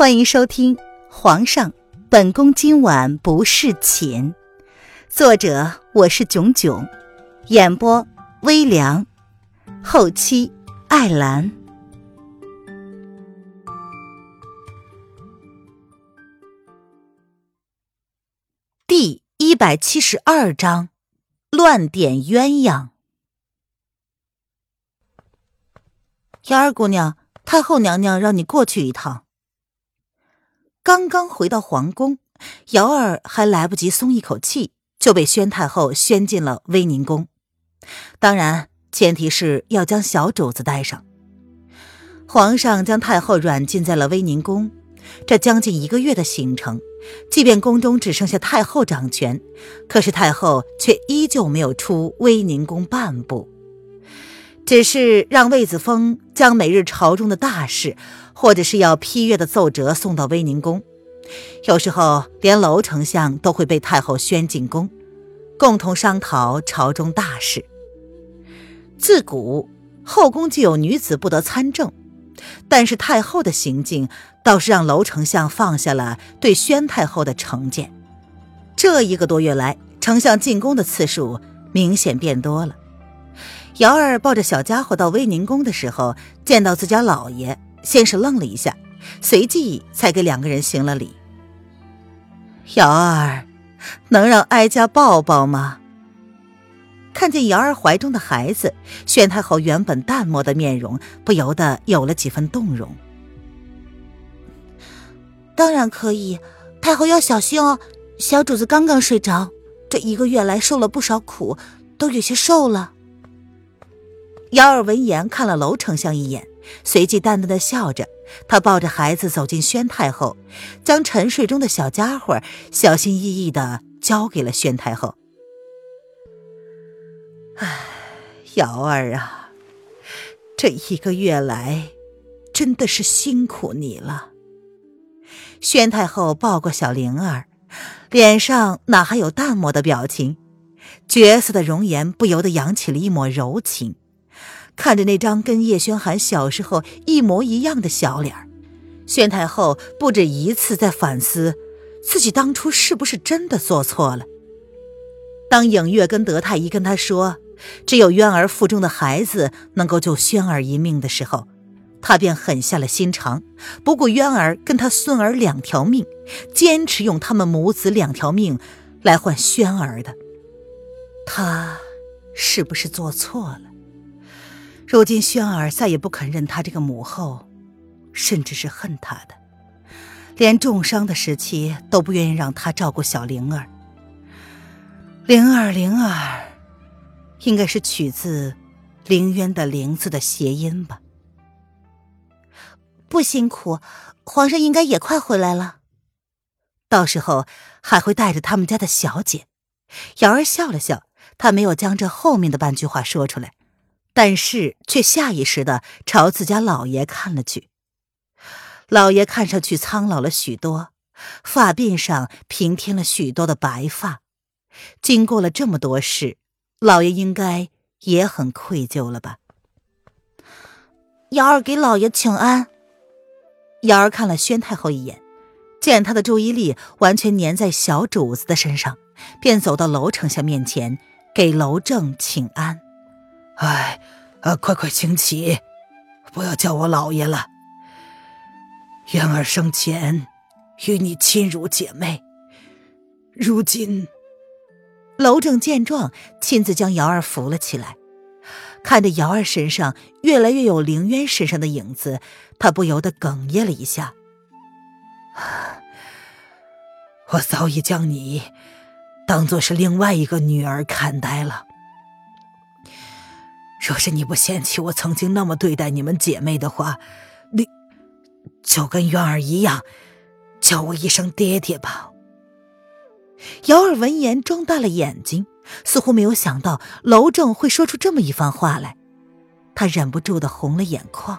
欢迎收听《皇上，本宫今晚不侍寝》，作者我是囧囧，演播微凉，后期艾兰。第一百七十二章：乱点鸳鸯。幺儿姑娘，太后娘娘让你过去一趟。刚刚回到皇宫，瑶儿还来不及松一口气，就被宣太后宣进了威宁宫。当然，前提是要将小主子带上。皇上将太后软禁在了威宁宫，这将近一个月的行程，即便宫中只剩下太后掌权，可是太后却依旧没有出威宁宫半步，只是让魏子峰将每日朝中的大事。或者是要批阅的奏折送到威宁宫，有时候连娄丞相都会被太后宣进宫，共同商讨朝中大事。自古后宫就有女子不得参政，但是太后的行径倒是让娄丞相放下了对宣太后的成见。这一个多月来，丞相进宫的次数明显变多了。瑶儿抱着小家伙到威宁宫的时候，见到自家老爷。先是愣了一下，随即才给两个人行了礼。瑶儿，能让哀家抱抱吗？看见瑶儿怀中的孩子，宣太后原本淡漠的面容不由得有了几分动容。当然可以，太后要小心哦。小主子刚刚睡着，这一个月来受了不少苦，都有些瘦了。瑶儿闻言看了娄丞相一眼。随即淡淡的笑着，他抱着孩子走进宣太后，将沉睡中的小家伙小心翼翼的交给了宣太后。唉，瑶儿啊，这一个月来，真的是辛苦你了。宣太后抱过小灵儿，脸上哪还有淡漠的表情，绝色的容颜不由得扬起了一抹柔情。看着那张跟叶轩寒小时候一模一样的小脸，宣太后不止一次在反思自己当初是不是真的做错了。当影月跟德太医跟她说，只有渊儿腹中的孩子能够救轩儿一命的时候，她便狠下了心肠，不顾渊儿跟他孙儿两条命，坚持用他们母子两条命来换轩儿的。她是不是做错了？如今轩儿再也不肯认他这个母后，甚至是恨他的，连重伤的时期都不愿意让他照顾小灵儿。灵儿，灵儿，应该是取自凌渊的“灵”字的谐音吧？不辛苦，皇上应该也快回来了，到时候还会带着他们家的小姐。瑶儿笑了笑，她没有将这后面的半句话说出来。但是却下意识的朝自家老爷看了去，老爷看上去苍老了许多，发鬓上平添了许多的白发。经过了这么多事，老爷应该也很愧疚了吧？瑶儿给老爷请安。瑶儿看了宣太后一眼，见她的注意力完全粘在小主子的身上，便走到娄丞相面前，给娄正请安。哎，啊，快快请起，不要叫我老爷了。渊儿生前与你亲如姐妹，如今，娄正见状，亲自将瑶儿扶了起来，看着瑶儿身上越来越有凌渊身上的影子，他不由得哽咽了一下。我早已将你当做是另外一个女儿看待了。若是你不嫌弃我曾经那么对待你们姐妹的话，你就跟渊儿一样，叫我一声爹爹吧。瑶儿闻言睁大了眼睛，似乎没有想到娄正会说出这么一番话来，他忍不住的红了眼眶。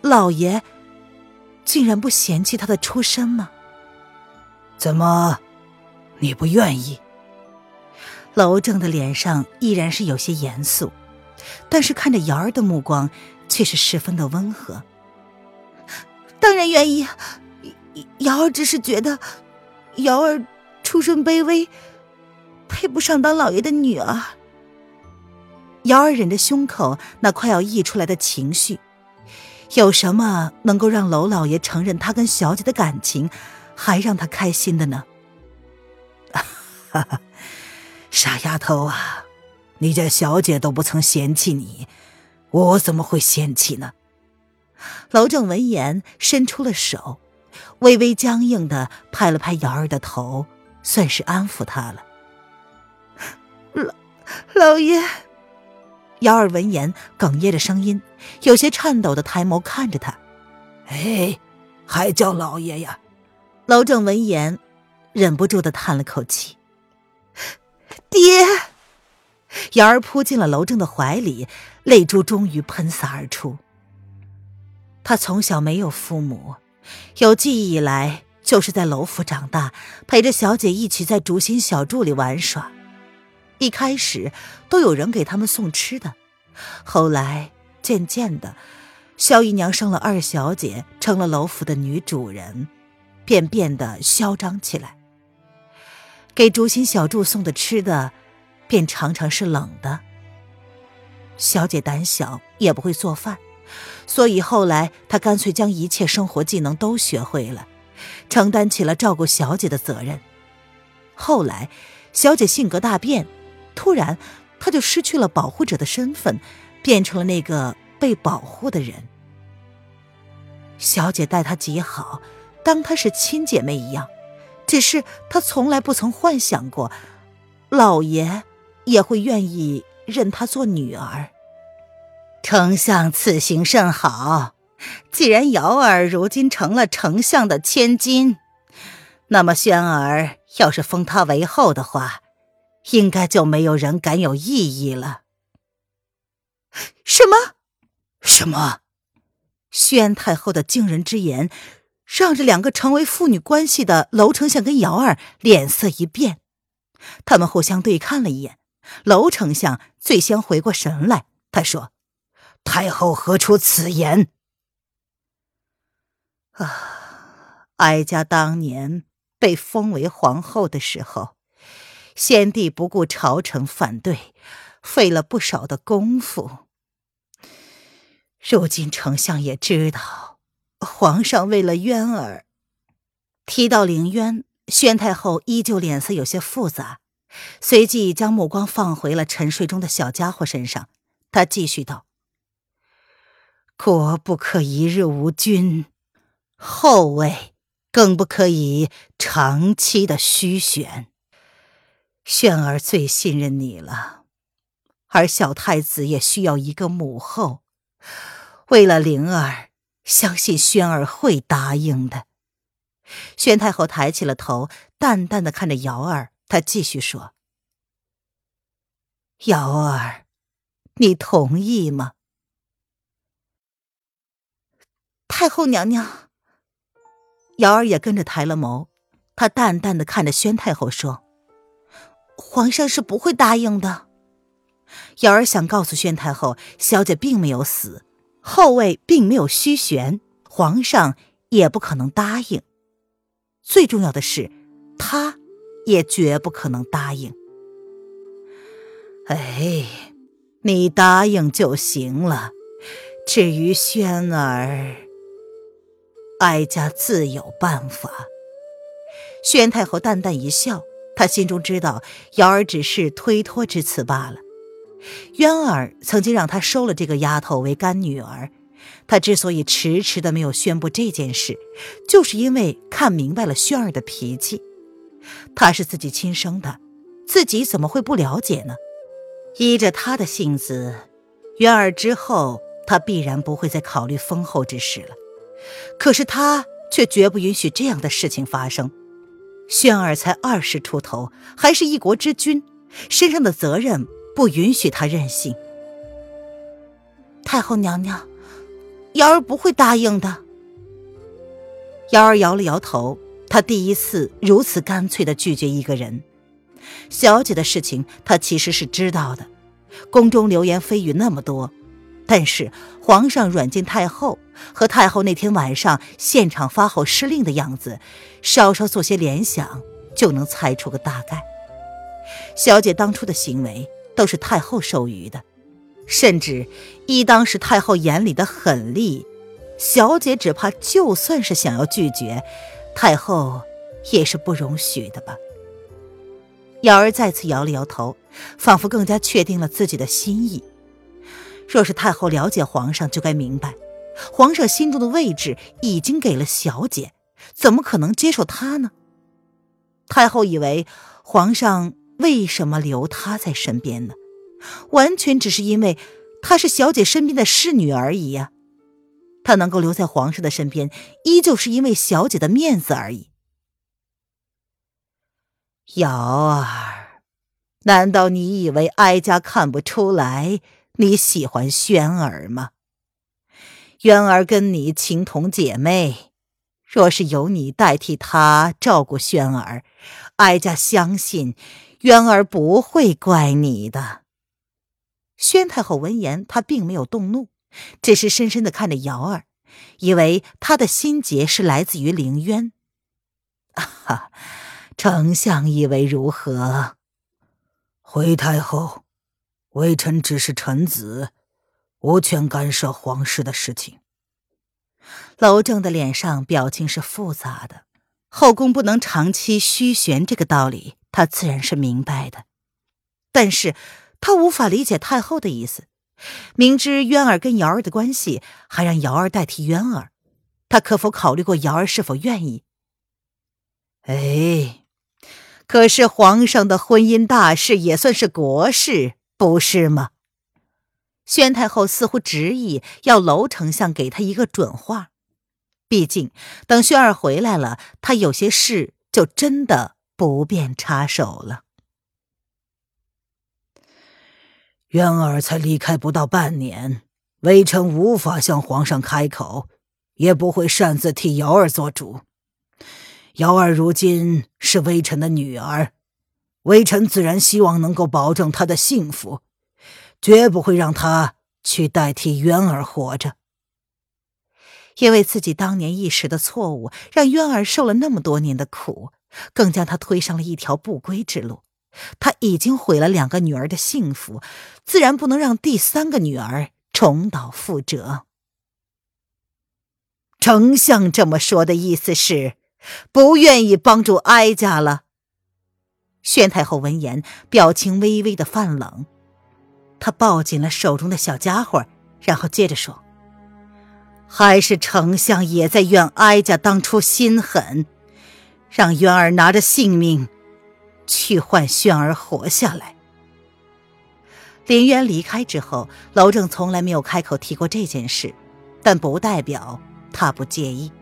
老爷竟然不嫌弃他的出身吗？怎么，你不愿意？娄正的脸上依然是有些严肃。但是看着瑶儿的目光却是十分的温和。当然愿意，瑶儿只是觉得，瑶儿出身卑微，配不上当老爷的女儿。瑶儿忍着胸口那快要溢出来的情绪，有什么能够让娄老爷承认他跟小姐的感情，还让他开心的呢？哈哈，傻丫头啊，你家小姐都不曾嫌弃你，我怎么会嫌弃呢？娄正闻言伸出了手，微微僵硬的拍了拍瑶儿的头，算是安抚她了。老老爷，瑶儿闻言哽咽着声音，有些颤抖的抬眸看着他。哎，还叫老爷呀？娄正闻言，忍不住的叹了口气。爹，瑶儿扑进了娄正的怀里，泪珠终于喷洒而出。他从小没有父母，有记忆以来就是在楼府长大，陪着小姐一起在竹心小筑里玩耍。一开始都有人给他们送吃的，后来渐渐的，萧姨娘生了二小姐，成了楼府的女主人，便变得嚣张起来。给竹心小筑送的吃的，便常常是冷的。小姐胆小，也不会做饭。所以后来，她干脆将一切生活技能都学会了，承担起了照顾小姐的责任。后来，小姐性格大变，突然，她就失去了保护者的身份，变成了那个被保护的人。小姐待她极好，当她是亲姐妹一样，只是她从来不曾幻想过，老爷也会愿意认她做女儿。丞相此行甚好，既然瑶儿如今成了丞相的千金，那么轩儿要是封她为后的话，应该就没有人敢有异议了。什么？什么？宣太后的惊人之言，让这两个成为父女关系的娄丞相跟瑶儿脸色一变，他们互相对看了一眼。娄丞相最先回过神来，他说。太后何出此言？啊，哀家当年被封为皇后的时候，先帝不顾朝臣反对，费了不少的功夫。如今丞相也知道，皇上为了渊儿，提到凌渊，宣太后依旧脸色有些复杂，随即将目光放回了沉睡中的小家伙身上。他继续道。国不可一日无君，后位更不可以长期的虚悬。轩儿最信任你了，而小太子也需要一个母后。为了灵儿，相信轩儿会答应的。宣太后抬起了头，淡淡的看着瑶儿，他继续说：“瑶儿，你同意吗？”太后娘娘，瑶儿也跟着抬了眸，她淡淡的看着宣太后说：“皇上是不会答应的。”瑶儿想告诉宣太后，小姐并没有死，后位并没有虚悬，皇上也不可能答应。最重要的是，他也绝不可能答应。哎，你答应就行了，至于轩儿……哀家自有办法。宣太后淡淡一笑，她心中知道瑶儿只是推脱之词罢了。渊儿曾经让她收了这个丫头为干女儿，她之所以迟迟的没有宣布这件事，就是因为看明白了轩儿的脾气。她是自己亲生的，自己怎么会不了解呢？依着她的性子，渊儿之后，她必然不会再考虑封后之事了。可是他却绝不允许这样的事情发生。轩儿才二十出头，还是一国之君，身上的责任不允许他任性。太后娘娘，瑶儿不会答应的。瑶儿摇了摇头，她第一次如此干脆的拒绝一个人。小姐的事情，她其实是知道的。宫中流言蜚语那么多，但是皇上软禁太后和太后那天晚上现场发号施令的样子，稍稍做些联想就能猜出个大概。小姐当初的行为都是太后授予的，甚至依当时太后眼里的狠厉，小姐只怕就算是想要拒绝，太后也是不容许的吧。瑶儿再次摇了摇头，仿佛更加确定了自己的心意。若是太后了解皇上，就该明白，皇上心中的位置已经给了小姐，怎么可能接受她呢？太后以为皇上为什么留她在身边呢？完全只是因为她是小姐身边的侍女而已呀。她能够留在皇上的身边，依旧是因为小姐的面子而已。瑶儿，难道你以为哀家看不出来你喜欢轩儿吗？渊儿跟你情同姐妹，若是由你代替她照顾轩儿，哀家相信渊儿不会怪你的。宣太后闻言，她并没有动怒，只是深深的看着瑶儿，以为她的心结是来自于凌渊。哈。丞相以为如何？回太后，微臣只是臣子，无权干涉皇室的事情。娄正的脸上表情是复杂的，后宫不能长期虚悬，这个道理他自然是明白的，但是他无法理解太后的意思。明知渊儿跟瑶儿的关系，还让瑶儿代替渊儿，他可否考虑过瑶儿是否愿意？哎。可是皇上的婚姻大事也算是国事，不是吗？宣太后似乎执意要娄丞相给他一个准话，毕竟等宣儿回来了，他有些事就真的不便插手了。渊儿才离开不到半年，微臣无法向皇上开口，也不会擅自替瑶儿做主。瑶儿如今是微臣的女儿，微臣自然希望能够保证她的幸福，绝不会让她去代替渊儿活着。因为自己当年一时的错误，让渊儿受了那么多年的苦，更将她推上了一条不归之路。他已经毁了两个女儿的幸福，自然不能让第三个女儿重蹈覆辙。丞相这么说的意思是？不愿意帮助哀家了。宣太后闻言，表情微微的泛冷，她抱紧了手中的小家伙，然后接着说：“还是丞相也在怨哀家当初心狠，让渊儿拿着性命去换轩儿活下来。”林渊离开之后，娄正从来没有开口提过这件事，但不代表他不介意。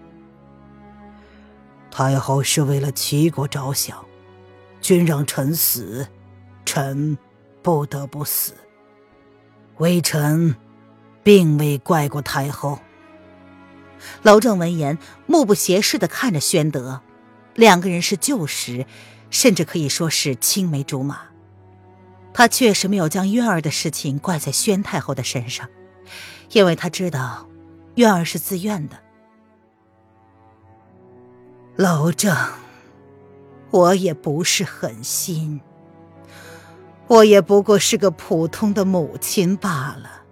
太后是为了齐国着想，君让臣死，臣不得不死。微臣并未怪过太后。娄正闻言，目不斜视的看着宣德，两个人是旧识，甚至可以说是青梅竹马。他确实没有将渊儿的事情怪在宣太后的身上，因为他知道，渊儿是自愿的。老郑，我也不是狠心，我也不过是个普通的母亲罢了。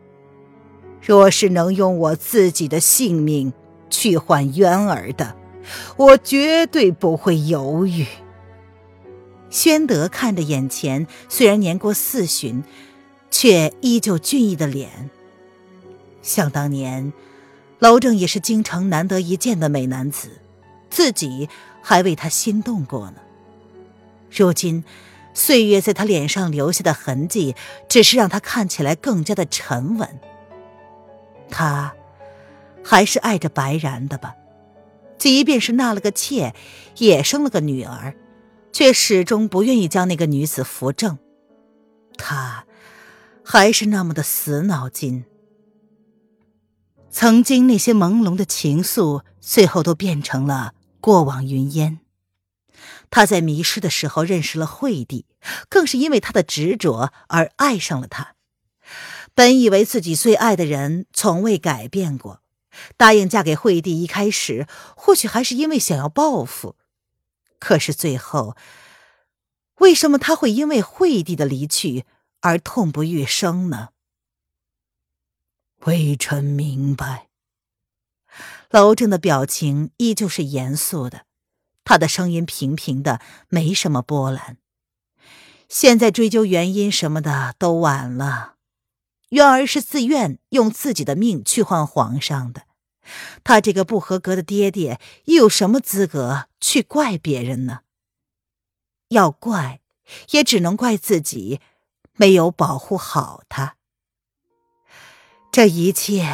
若是能用我自己的性命去换渊儿的，我绝对不会犹豫。宣德看着眼前虽然年过四旬，却依旧俊逸的脸，想当年，娄正也是京城难得一见的美男子。自己还为他心动过呢。如今，岁月在他脸上留下的痕迹，只是让他看起来更加的沉稳。他还是爱着白然的吧？即便是纳了个妾，也生了个女儿，却始终不愿意将那个女子扶正。他还是那么的死脑筋。曾经那些朦胧的情愫，最后都变成了。过往云烟，他在迷失的时候认识了惠帝，更是因为他的执着而爱上了他。本以为自己最爱的人从未改变过，答应嫁给惠帝，一开始或许还是因为想要报复，可是最后，为什么他会因为惠帝的离去而痛不欲生呢？微臣明白。娄正的表情依旧是严肃的，他的声音平平的，没什么波澜。现在追究原因什么的都晚了，渊儿是自愿用自己的命去换皇上的，他这个不合格的爹爹又有什么资格去怪别人呢？要怪，也只能怪自己没有保护好他。这一切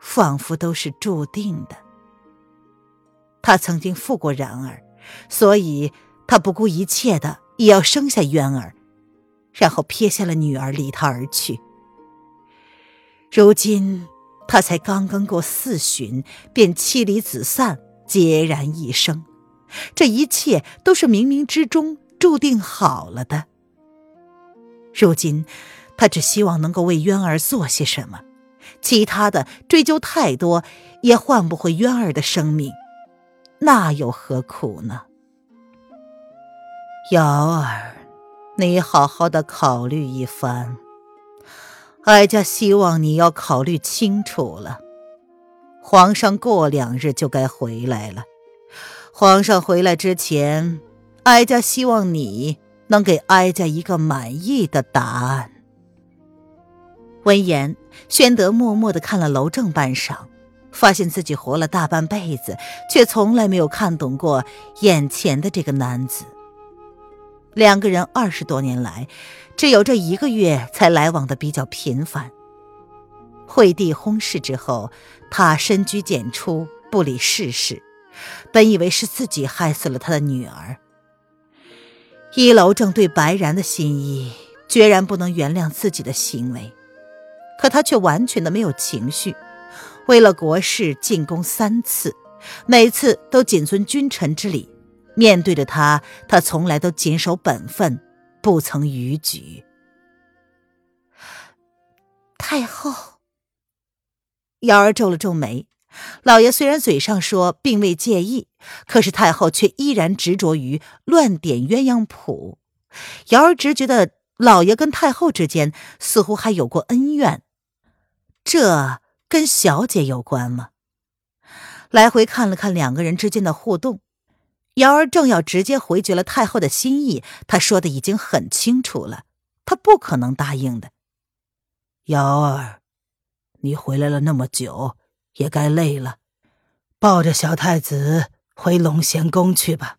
仿佛都是注定的。他曾经负过然儿，所以他不顾一切的也要生下渊儿，然后撇下了女儿离他而去。如今他才刚刚过四旬，便妻离子散，孑然一生。这一切都是冥冥之中注定好了的。如今他只希望能够为渊儿做些什么。其他的追究太多，也换不回渊儿的生命，那又何苦呢？瑶儿，你好好的考虑一番。哀家希望你要考虑清楚了。皇上过两日就该回来了，皇上回来之前，哀家希望你能给哀家一个满意的答案。闻言，宣德默默的看了娄正半晌，发现自己活了大半辈子，却从来没有看懂过眼前的这个男子。两个人二十多年来，只有这一个月才来往的比较频繁。惠帝薨逝之后，他深居简出，不理世事，本以为是自己害死了他的女儿。一楼正对白然的心意，决然不能原谅自己的行为。可他却完全的没有情绪，为了国事进宫三次，每次都谨遵君臣之礼。面对着他，他从来都谨守本分，不曾逾矩。太后，瑶儿皱了皱眉。老爷虽然嘴上说并未介意，可是太后却依然执着于乱点鸳鸯谱。瑶儿直觉得老爷跟太后之间似乎还有过恩怨。这跟小姐有关吗？来回看了看两个人之间的互动，瑶儿正要直接回绝了太后的心意，她说的已经很清楚了，她不可能答应的。瑶儿，你回来了那么久，也该累了，抱着小太子回龙贤宫去吧。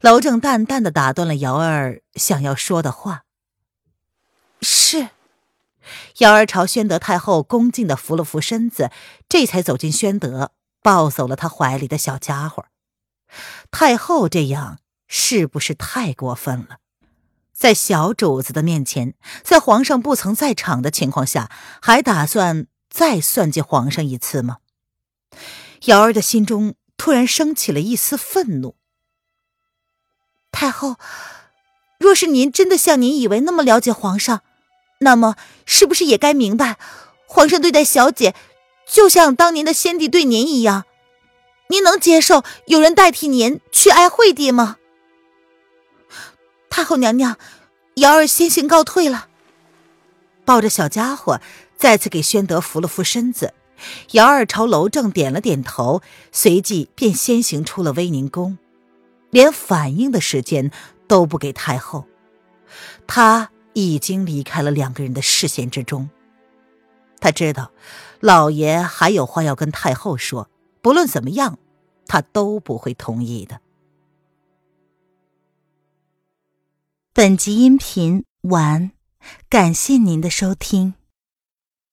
娄正淡淡的打断了瑶儿想要说的话。是。瑶儿朝宣德太后恭敬的扶了扶身子，这才走进宣德，抱走了他怀里的小家伙。太后这样是不是太过分了？在小主子的面前，在皇上不曾在场的情况下，还打算再算计皇上一次吗？瑶儿的心中突然升起了一丝愤怒。太后，若是您真的像您以为那么了解皇上，那么，是不是也该明白，皇上对待小姐，就像当年的先帝对您一样？您能接受有人代替您去爱惠帝吗？太后娘娘，瑶儿先行告退了。抱着小家伙，再次给宣德扶了扶身子，瑶儿朝楼正点了点头，随即便先行出了威宁宫，连反应的时间都不给太后。他。已经离开了两个人的视线之中。他知道，老爷还有话要跟太后说，不论怎么样，他都不会同意的。本集音频完，感谢您的收听。